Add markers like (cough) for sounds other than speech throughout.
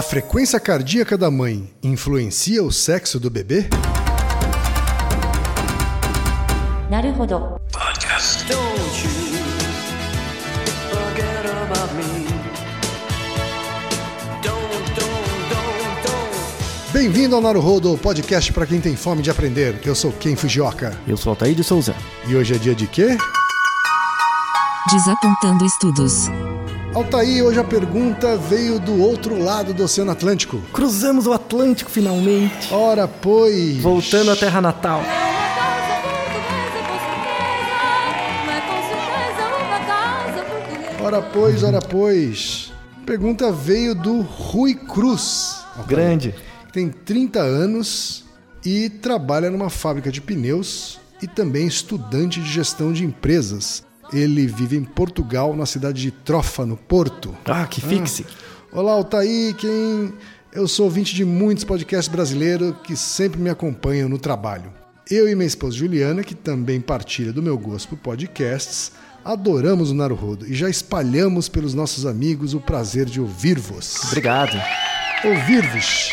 A frequência cardíaca da mãe influencia o sexo do bebê? Podcast. Bem-vindo ao Naruhodo, podcast para quem tem fome de aprender. Eu sou Ken Fujioka. Eu sou Altair de Souza. E hoje é dia de quê? Desapontando estudos. Altair, hoje a pergunta veio do outro lado do Oceano Atlântico. Cruzamos o Atlântico finalmente. Ora, pois. Voltando à terra natal. Ora, pois, ora, pois. Pergunta veio do Rui Cruz. Altair, Grande. que Tem 30 anos e trabalha numa fábrica de pneus e também estudante de gestão de empresas. Ele vive em Portugal, na cidade de Trofa, no Porto. Ah, que fixe. Olá, Altair, quem... Eu sou ouvinte de muitos podcasts brasileiros que sempre me acompanham no trabalho. Eu e minha esposa Juliana, que também partilha do meu gosto por podcasts, adoramos o Naruhodo e já espalhamos pelos nossos amigos o prazer de ouvir-vos. Obrigado. Ouvir-vos.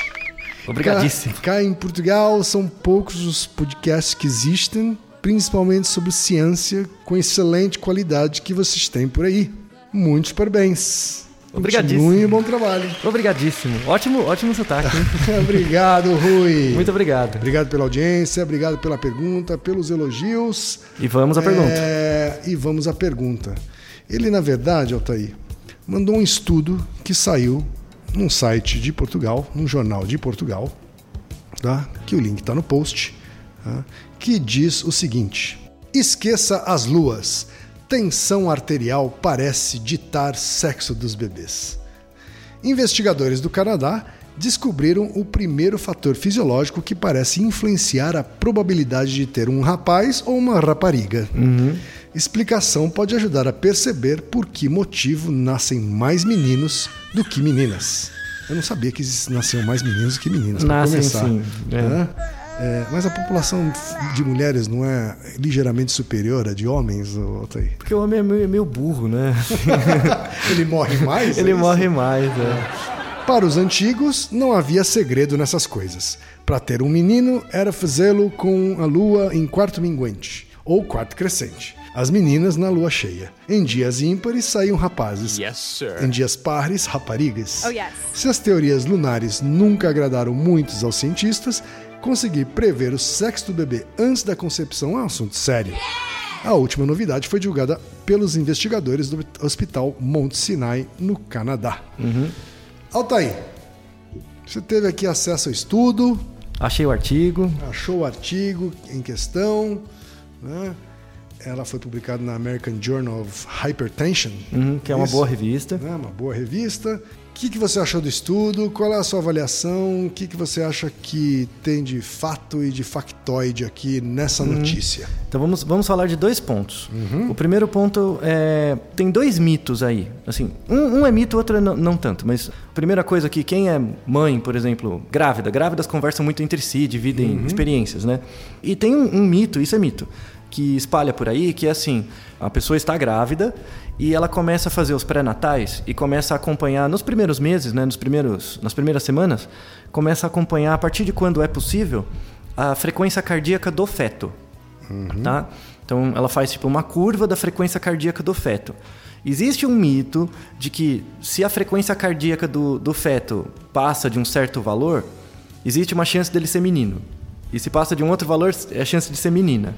Obrigadíssimo. Cá, cá em Portugal são poucos os podcasts que existem, principalmente sobre ciência, com excelente qualidade que vocês têm por aí. Muitos parabéns. Obrigadíssimo. Continuem bom trabalho. Obrigadíssimo. Ótimo, ótimo sotaque. (laughs) obrigado, Rui. Muito obrigado. Obrigado pela audiência, obrigado pela pergunta, pelos elogios. E vamos à pergunta. É, e vamos à pergunta. Ele, na verdade, Altair, mandou um estudo que saiu num site de Portugal, num jornal de Portugal, tá? que o link está no post? Que diz o seguinte: Esqueça as luas. Tensão arterial parece ditar sexo dos bebês. Investigadores do Canadá descobriram o primeiro fator fisiológico que parece influenciar a probabilidade de ter um rapaz ou uma rapariga. Explicação pode ajudar a perceber por que motivo nascem mais meninos do que meninas. Eu não sabia que nasciam mais meninos do que meninas, para Nascem, começar. sim, é. né? É, mas a população de mulheres não é ligeiramente superior à de homens, Altair? Porque o homem é meio, meio burro, né? (laughs) Ele morre mais? Ele é morre mais. É. Para os antigos, não havia segredo nessas coisas. Para ter um menino, era fazê-lo com a lua em quarto minguante, ou quarto crescente. As meninas na lua cheia. Em dias ímpares saíam rapazes. Yes, sir. Em dias pares, raparigas. Oh, yes. Se as teorias lunares nunca agradaram muitos aos cientistas, conseguir prever o sexo do bebê antes da concepção é um assunto sério. A última novidade foi divulgada pelos investigadores do Hospital Mount Sinai, no Canadá. Altair, você teve aqui acesso ao estudo, Achei o artigo. achou o artigo em questão, né? Ela foi publicada na American Journal of Hypertension, uhum, que é uma Isso. boa revista. né? uma boa revista. O que, que você achou do estudo? Qual é a sua avaliação? O que, que você acha que tem de fato e de factoide aqui nessa notícia? Então vamos, vamos falar de dois pontos. Uhum. O primeiro ponto é. Tem dois mitos aí. Assim, um, um é mito, o outro é não, não tanto. Mas a primeira coisa aqui, quem é mãe, por exemplo, grávida, grávidas conversam muito entre si, dividem Uhum. experiências, né? E tem um, um mito, isso é mito, que espalha por aí, que é assim: a pessoa está grávida e ela começa a fazer os pré-natais e começa a acompanhar nos primeiros meses, né, nos primeiros, nas primeiras semanas, começa a acompanhar a partir de quando é possível a frequência cardíaca do feto tá? Então ela faz tipo uma curva da frequência cardíaca do feto. Existe um mito de que se a frequência cardíaca do, do feto passa de um certo valor, existe uma chance dele ser menino. E se passa de um outro valor, é a chance de ser menina.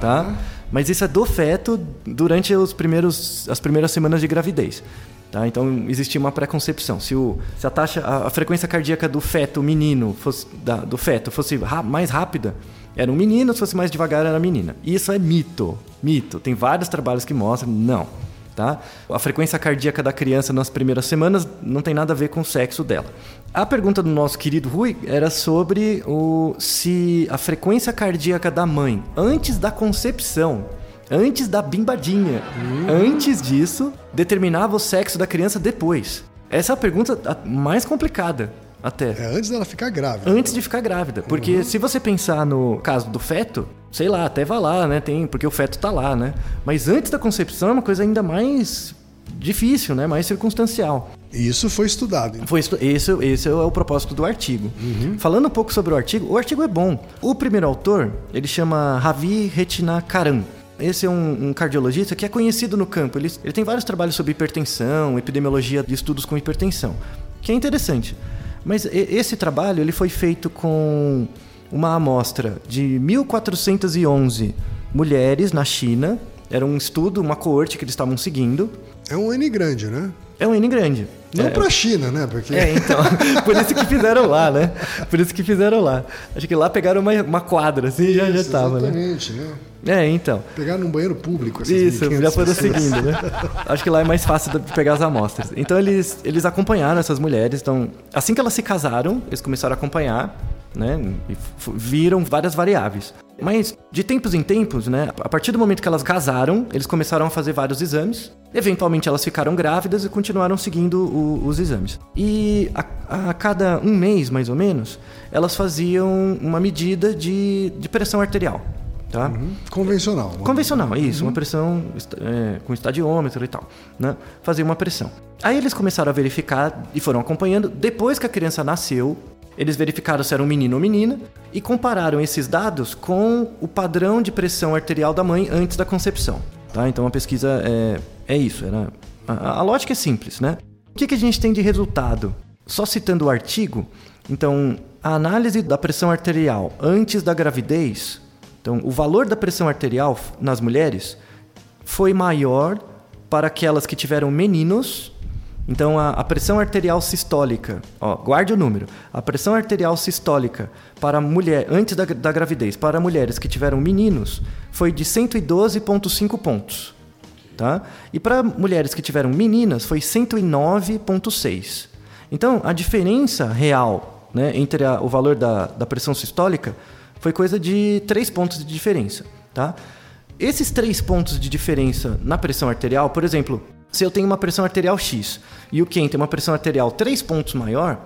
Tá. Mas isso é do feto durante os primeiros, as primeiras semanas de gravidez. Tá? Então existia uma preconcepção. Se, o, se a taxa, a, a frequência cardíaca do feto menino fosse, da- do feto fosse ra- mais rápida, era um menino, se fosse mais devagar, era menina. Isso é mito. Mito. Tem vários trabalhos que mostram, não. Tá? A frequência cardíaca da criança nas primeiras semanas não tem nada a ver com o sexo dela. A pergunta do nosso querido Rui era sobre o, se a frequência cardíaca da mãe antes da concepção, antes da bimbadinha, antes disso, determinava o sexo da criança depois. Essa é a pergunta mais complicada até. É antes dela ficar grávida. Antes de ficar grávida. Porque se você pensar no caso do feto, sei lá, até vai lá, né? Tem, porque o feto tá lá, né? Mas antes da concepção é uma coisa ainda mais difícil, né? Mais circunstancial. E Isso foi estudado. então. Foi estu- esse, esse é o propósito do artigo. Falando um pouco sobre o artigo, o artigo é bom. O primeiro autor, ele chama Ravi Retnakaran. Esse é um, um cardiologista que é conhecido no campo. Ele, ele tem vários trabalhos sobre hipertensão, epidemiologia de estudos com hipertensão, que é interessante. Mas esse trabalho ele foi feito com uma amostra de 1411 mulheres na China. Era um estudo, uma coorte que eles estavam seguindo. É um N grande, né? É um N grande. Não é, pra China, né? Porque é, então. (laughs) Por isso que fizeram lá, né? Por isso que fizeram lá. Acho que lá pegaram uma, uma quadra, assim, e já, já Isso, tava, né? Exatamente, né? É, então. Pegar num banheiro público essas Isso, 1.500 já foram seguindo, né? Acho que lá é mais fácil de pegar as amostras. Então eles, eles acompanharam essas mulheres. Então, assim que elas se casaram, eles começaram a acompanhar, né? E viram várias variáveis. Mas de tempos em tempos, né? A partir do momento que elas casaram, eles começaram a fazer vários exames. Eventualmente elas ficaram grávidas e continuaram seguindo o- os exames. E a, a cada um mês, mais ou menos, elas faziam uma medida de, de pressão arterial. Tá? Convencional. Convencional, isso, uma pressão é, com estadiômetro e tal, né? Fazia uma pressão. Aí eles começaram a verificar e foram acompanhando. Depois que a criança nasceu, eles verificaram se era um menino ou menina e compararam esses dados com o padrão de pressão arterial da mãe antes da concepção. Tá? Então a pesquisa é, é isso. Era, a, a lógica é simples, né? O que, que a gente tem de resultado? Só citando o artigo, então a análise da pressão arterial antes da gravidez então, o valor da pressão arterial nas mulheres foi maior para aquelas que tiveram meninos. Então, a, a pressão arterial sistólica, ó, guarde o número. A pressão arterial sistólica para mulher antes da, da gravidez para mulheres que tiveram meninos foi de 112,5 pontos, tá? E para mulheres que tiveram meninas foi 109,6. Então, a diferença real, né, entre a- o valor da, da pressão sistólica foi coisa de 3 pontos de diferença, tá? Esses 3 pontos de diferença na pressão arterial, por exemplo, se eu tenho uma pressão arterial X e o Ken tem uma pressão arterial 3 pontos maior,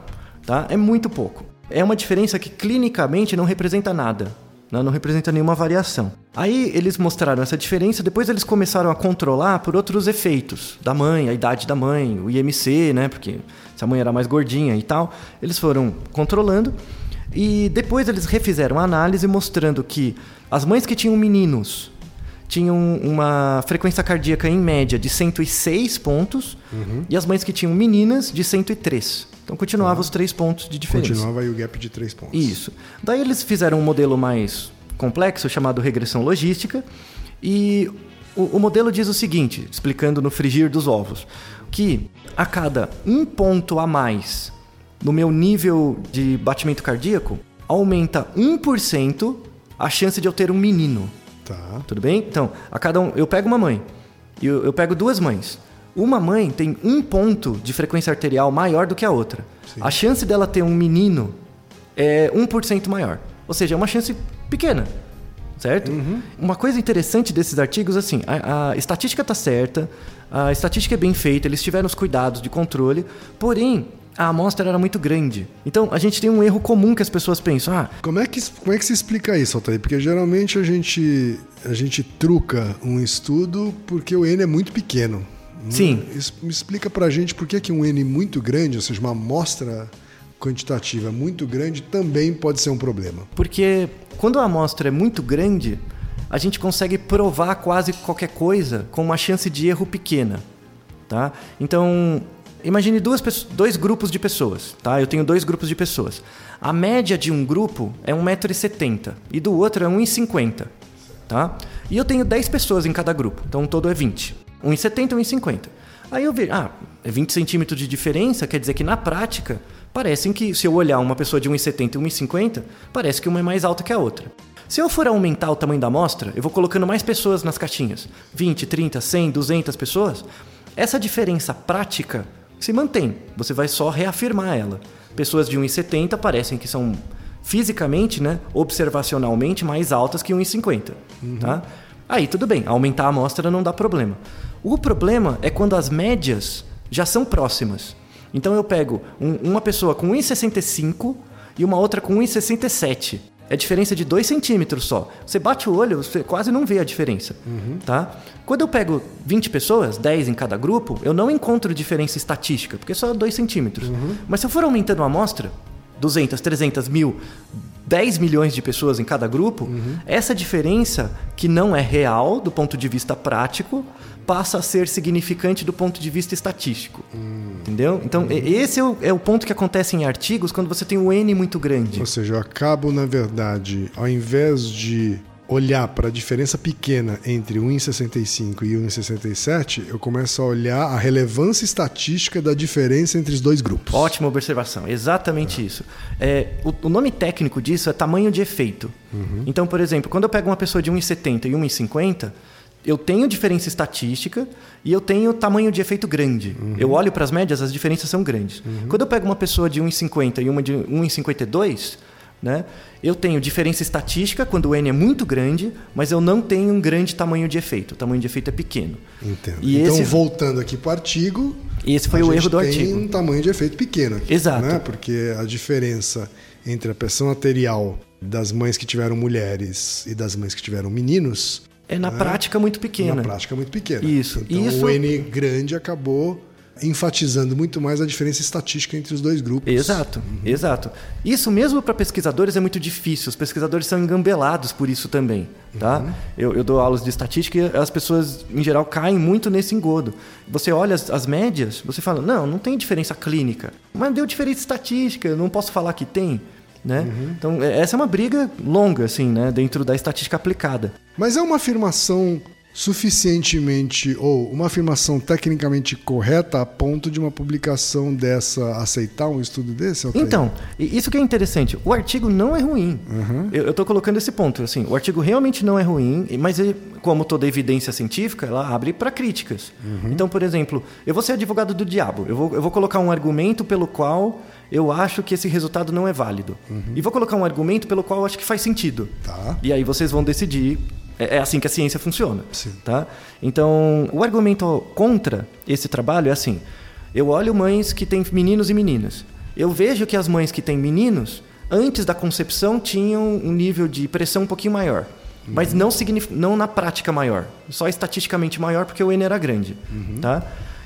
tá? É muito pouco. É uma diferença que clinicamente não representa nada, né? não representa nenhuma variação. Aí eles mostraram essa diferença, depois eles começaram a controlar por outros efeitos da mãe, a idade da mãe, o IMC, né? Porque se a mãe era mais gordinha e tal, eles foram controlando e depois eles refizeram a análise mostrando que as mães que tinham meninos tinham uma frequência cardíaca em média de 106 pontos e as mães que tinham meninas de 103. Então continuava os três pontos de diferença. Continuava aí o gap de 3 pontos. Isso. Daí eles fizeram um modelo mais complexo chamado regressão logística e o, o modelo diz o seguinte, explicando no frigir dos ovos, que a cada um ponto a mais no meu nível de batimento cardíaco aumenta 1% a chance de eu ter um menino. Tá. Tudo bem? Então, a cada um, eu pego uma mãe e eu, eu pego duas mães. Uma mãe tem um ponto de frequência arterial maior do que a outra. A chance dela ter um menino é 1% maior. Ou seja, é uma chance pequena. Certo? Uma coisa interessante desses artigos, assim, a, a estatística está certa, a estatística é bem feita, eles tiveram os cuidados de controle, porém, a amostra era muito grande. Então, a gente tem um erro comum que as pessoas pensam, ah, Como é, que, como é que se explica isso, Altair? Porque geralmente a gente, a gente truca um estudo porque o N é muito pequeno. Sim. Isso me explica pra gente por que, que um N muito grande, ou seja, uma amostra quantitativa muito grande, também pode ser um problema. Porque quando a amostra é muito grande, a gente consegue provar quase qualquer coisa com uma chance de erro pequena, tá? Então, imagine duas, dois grupos de pessoas, tá? Eu tenho dois grupos de pessoas. A média de um grupo é 1,70m e do outro é 1,50m, tá? E eu tenho 10 pessoas em cada grupo, então o todo é 20. 1,70 e 1,50. Aí eu vejo, ah, é 20 centímetros de diferença, quer dizer que na prática, parecem que, se eu olhar uma pessoa de 1,70 e 1,50, parece que uma é mais alta que a outra. Se eu for aumentar o tamanho da amostra, eu vou colocando mais pessoas nas caixinhas, 20, 30, 100, 200 pessoas, essa diferença prática se mantém, você vai só reafirmar ela. Pessoas de 1,70 parecem que são fisicamente, né, observacionalmente mais altas que 1,50, tá? Aí tudo bem, aumentar a amostra não dá problema. O problema é quando as médias já são próximas. Então eu pego um- uma pessoa com 1,65 e uma outra com 1,67. É diferença de 2 centímetros só. Você bate o olho, você quase não vê a diferença. Tá? Quando eu pego 20 pessoas, 10 em cada grupo, eu não encontro diferença estatística, porque é só 2 centímetros. Mas se eu for aumentando a amostra, 200, 300, mil, 10 milhões de pessoas em cada grupo, essa diferença, que não é real do ponto de vista prático, passa a ser significante do ponto de vista estatístico. Entendeu? Então, e- esse é o, é o ponto que acontece em artigos quando você tem um N muito grande. Ou seja, eu acabo, na verdade, ao invés de olhar para a diferença pequena entre 1,65 e 1,67, eu começo a olhar a relevância estatística da diferença entre os dois grupos. Ótima observação, exatamente isso. É, o, o nome técnico disso é tamanho de efeito. Então, por exemplo, quando eu pego uma pessoa de 1,70 e 1,50, eu tenho diferença estatística e eu tenho tamanho de efeito grande. Eu olho para as médias, as diferenças são grandes. Quando eu pego uma pessoa de 1,50 e uma de 1,52, né, eu tenho diferença estatística quando o N é muito grande, mas eu não tenho um grande tamanho de efeito. O tamanho de efeito é pequeno. Entendo. E então, esse- voltando aqui para o artigo. Esse foi o erro do tem artigo. um tamanho de efeito pequeno aqui. Exato. Né? Porque a diferença entre a pressão arterial das mães que tiveram mulheres e das mães que tiveram meninos, É na prática muito pequena. na prática, muito pequena. Isso. Então, Isso- o N grande acabou enfatizando muito mais a diferença estatística entre os dois grupos. Exato, exato. Isso mesmo para pesquisadores é muito difícil. Os pesquisadores são engambelados por isso também, tá? Eu, eu dou aulas de estatística e as pessoas, em geral, caem muito nesse engodo. Você olha as, as médias, você fala, não, não tem diferença clínica. Mas deu diferença estatística, eu não posso falar que tem. Né? Então, é- essa é uma briga longa, assim, né? Dentro da estatística aplicada. Mas é uma afirmação suficientemente ou uma afirmação tecnicamente correta a ponto de uma publicação dessa aceitar um estudo desse? Altair? Então, isso que é interessante. O artigo não é ruim. Eu estou colocando esse ponto. Assim, o artigo realmente não é ruim, mas ele, como toda evidência científica, ela abre para críticas. Então, por exemplo, eu vou ser advogado do diabo. Eu vou, eu vou colocar um argumento pelo qual eu acho que esse resultado não é válido. E vou colocar um argumento pelo qual eu acho que faz sentido. Tá. E aí vocês vão decidir. É é assim que a ciência funciona. Sim. Tá? Então, o argumento contra esse trabalho é assim: eu olho mães que têm meninos e meninas. Eu vejo que as mães que têm meninos, antes da concepção, tinham um nível de pressão um pouquinho maior. Mas não, não na prática maior, só estatisticamente maior porque o N era grande. Tá?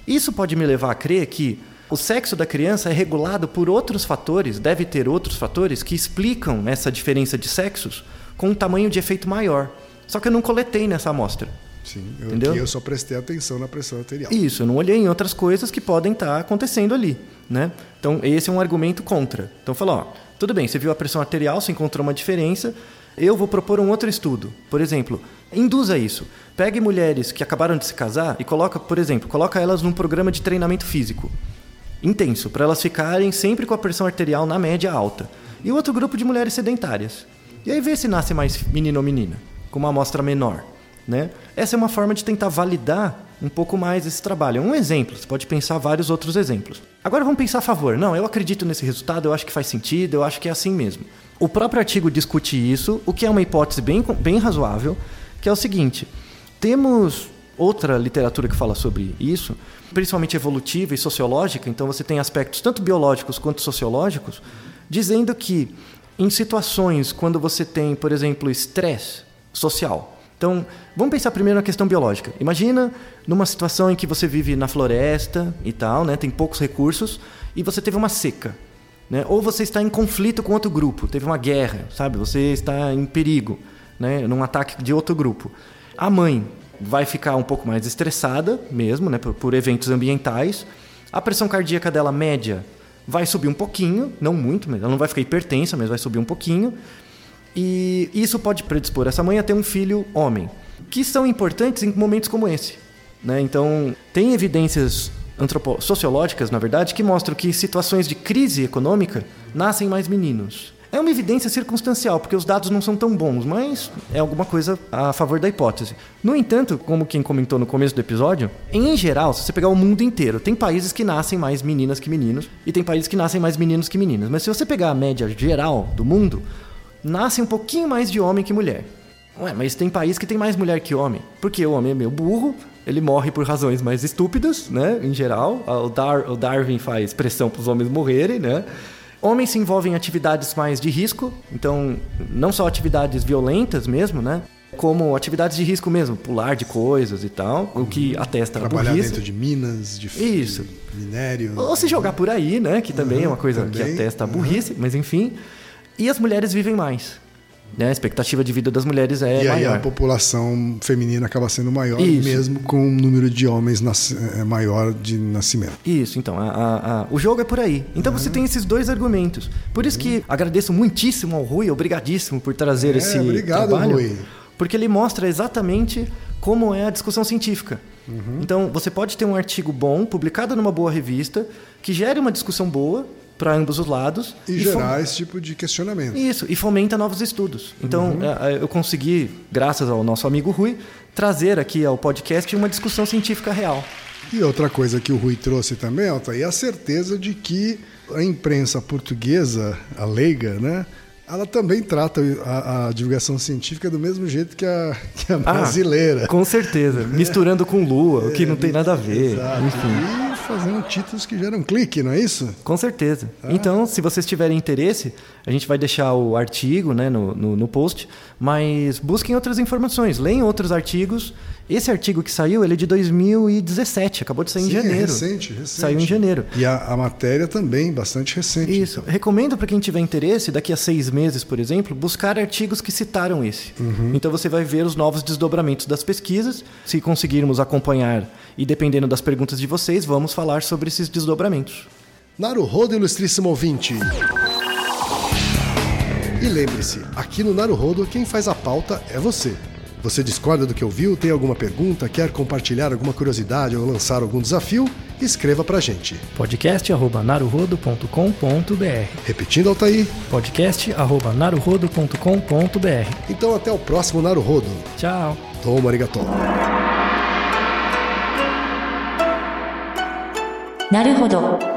Isso pode me levar a crer que o sexo da criança é regulado por outros fatores, deve ter outros fatores que explicam essa diferença de sexos com um tamanho de efeito maior. Só que eu não coletei nessa amostra. Sim, eu, Entendeu? eu só prestei atenção na pressão arterial. Isso, eu não olhei em outras coisas que podem estar acontecendo ali, né? Então, esse é um argumento contra. Então, falou, ó, tudo bem, você viu a pressão arterial, você encontrou uma diferença, eu vou propor um outro estudo. Por exemplo, induza isso. Pegue mulheres que acabaram de se casar e coloca, por exemplo, coloca elas num programa de treinamento físico intenso, para elas ficarem sempre com a pressão arterial na média alta. E outro grupo de mulheres sedentárias. E aí vê se nasce mais menino ou menina, com uma amostra menor. Né? Essa é uma forma de tentar validar um pouco mais esse trabalho. É um exemplo, você pode pensar vários outros exemplos. Agora vamos pensar a favor. Não, eu acredito nesse resultado, eu acho que faz sentido, eu acho que é assim mesmo. O próprio artigo discute isso, o que é uma hipótese bem, bem razoável, que é o seguinte: temos outra literatura que fala sobre isso, principalmente evolutiva e sociológica, então você tem aspectos tanto biológicos quanto sociológicos, dizendo que em situações quando você tem, por exemplo, estresse social. Então, vamos pensar primeiro na questão biológica. Imagina numa situação em que você vive na floresta e tal, né, tem poucos recursos e você teve uma seca, né? Ou você está em conflito com outro grupo, teve uma guerra, sabe? Você está em perigo, né, num ataque de outro grupo. A mãe vai ficar um pouco mais estressada mesmo, né, por, por eventos ambientais. A pressão cardíaca dela média vai subir um pouquinho, não muito, ela não vai ficar hipertensa, mas vai subir um pouquinho. E isso pode predispor essa mãe a ter um filho homem, que são importantes em momentos como esse. Né? Então, tem evidências sociológicas, na verdade, que mostram que situações de crise econômica nascem mais meninos. É uma evidência circunstancial, porque os dados não são tão bons, mas é alguma coisa a favor da hipótese. No entanto, como quem comentou no começo do episódio, em geral, se você pegar o mundo inteiro, tem países que nascem mais meninas que meninos e tem países que nascem mais meninos que meninas. Mas se você pegar a média geral do mundo, nasce um pouquinho mais de homem que mulher. Ué, mas tem país que tem mais mulher que homem. Porque o homem é meio burro, ele morre por razões mais estúpidas, né? Em geral. O, Dar- o Darwin faz pressão para os homens morrerem, né? Homens se envolvem em atividades mais de risco, então não só atividades violentas mesmo, né? Como atividades de risco mesmo, pular de coisas e tal, o que atesta a Trabalhar burrice. dentro de minas, de Isso. de minério. Ou se jogar por aí, né? Que também é uma coisa que também, atesta a burrice, mas enfim. E as mulheres vivem mais. Né? A expectativa de vida das mulheres é E aí maior. a população feminina acaba sendo maior, Isso. mesmo com o número de homens nas- eh, maior de nascimento. Isso, então, a- a- a- o jogo é por aí. Então Uhum. você tem esses dois argumentos. Por isso que agradeço muitíssimo ao Rui, obrigadíssimo por trazer É, esse obrigado, trabalho. Rui. Porque ele mostra exatamente como é a discussão científica. Uhum. Então, você pode ter um artigo bom, publicado numa boa revista, que gere uma discussão boa para ambos os lados. E, fom- gerar esse tipo de questionamento. Isso, e fomenta novos estudos. Então, Uhum. é, é, eu consegui, graças ao nosso amigo Rui, trazer aqui ao podcast uma discussão científica real. E outra coisa que o Rui trouxe também, Altair, é a certeza de que a imprensa portuguesa, a leiga, né? Ela também trata a, a divulgação científica do mesmo jeito que a, que a Ah, brasileira. Com certeza. Misturando com lua, o que não tem nada a ver. Exato. Enfim. Fazendo títulos que geram clique, não é isso? Com certeza. Então, se vocês tiverem interesse, a gente vai deixar o artigo né, no, no, no post, mas busquem outras informações, leiam outros artigos. Esse artigo que saiu, ele é de 2017, acabou de sair em Sim, é janeiro. recente, recente. Saiu em janeiro. E a, a matéria também, bastante recente. Isso. Recomendo para quem tiver interesse, daqui a seis meses, por exemplo, buscar artigos que citaram esse. Então você vai ver os novos desdobramentos das pesquisas. Se conseguirmos acompanhar e dependendo das perguntas de vocês, vamos falar sobre esses desdobramentos. Naruhodo, ilustríssimo ouvinte. E lembre-se, aqui no Naruhodo quem faz a pauta é você. Você discorda do que ouviu, tem alguma pergunta, quer compartilhar alguma curiosidade ou lançar algum desafio? Escreva pra gente. podcast@naruhodo.com.br. Repetindo, Altair. podcast@naruhodo.com.br. Então até o próximo Naruhodo. Tchau. Toma arigato. なるほど。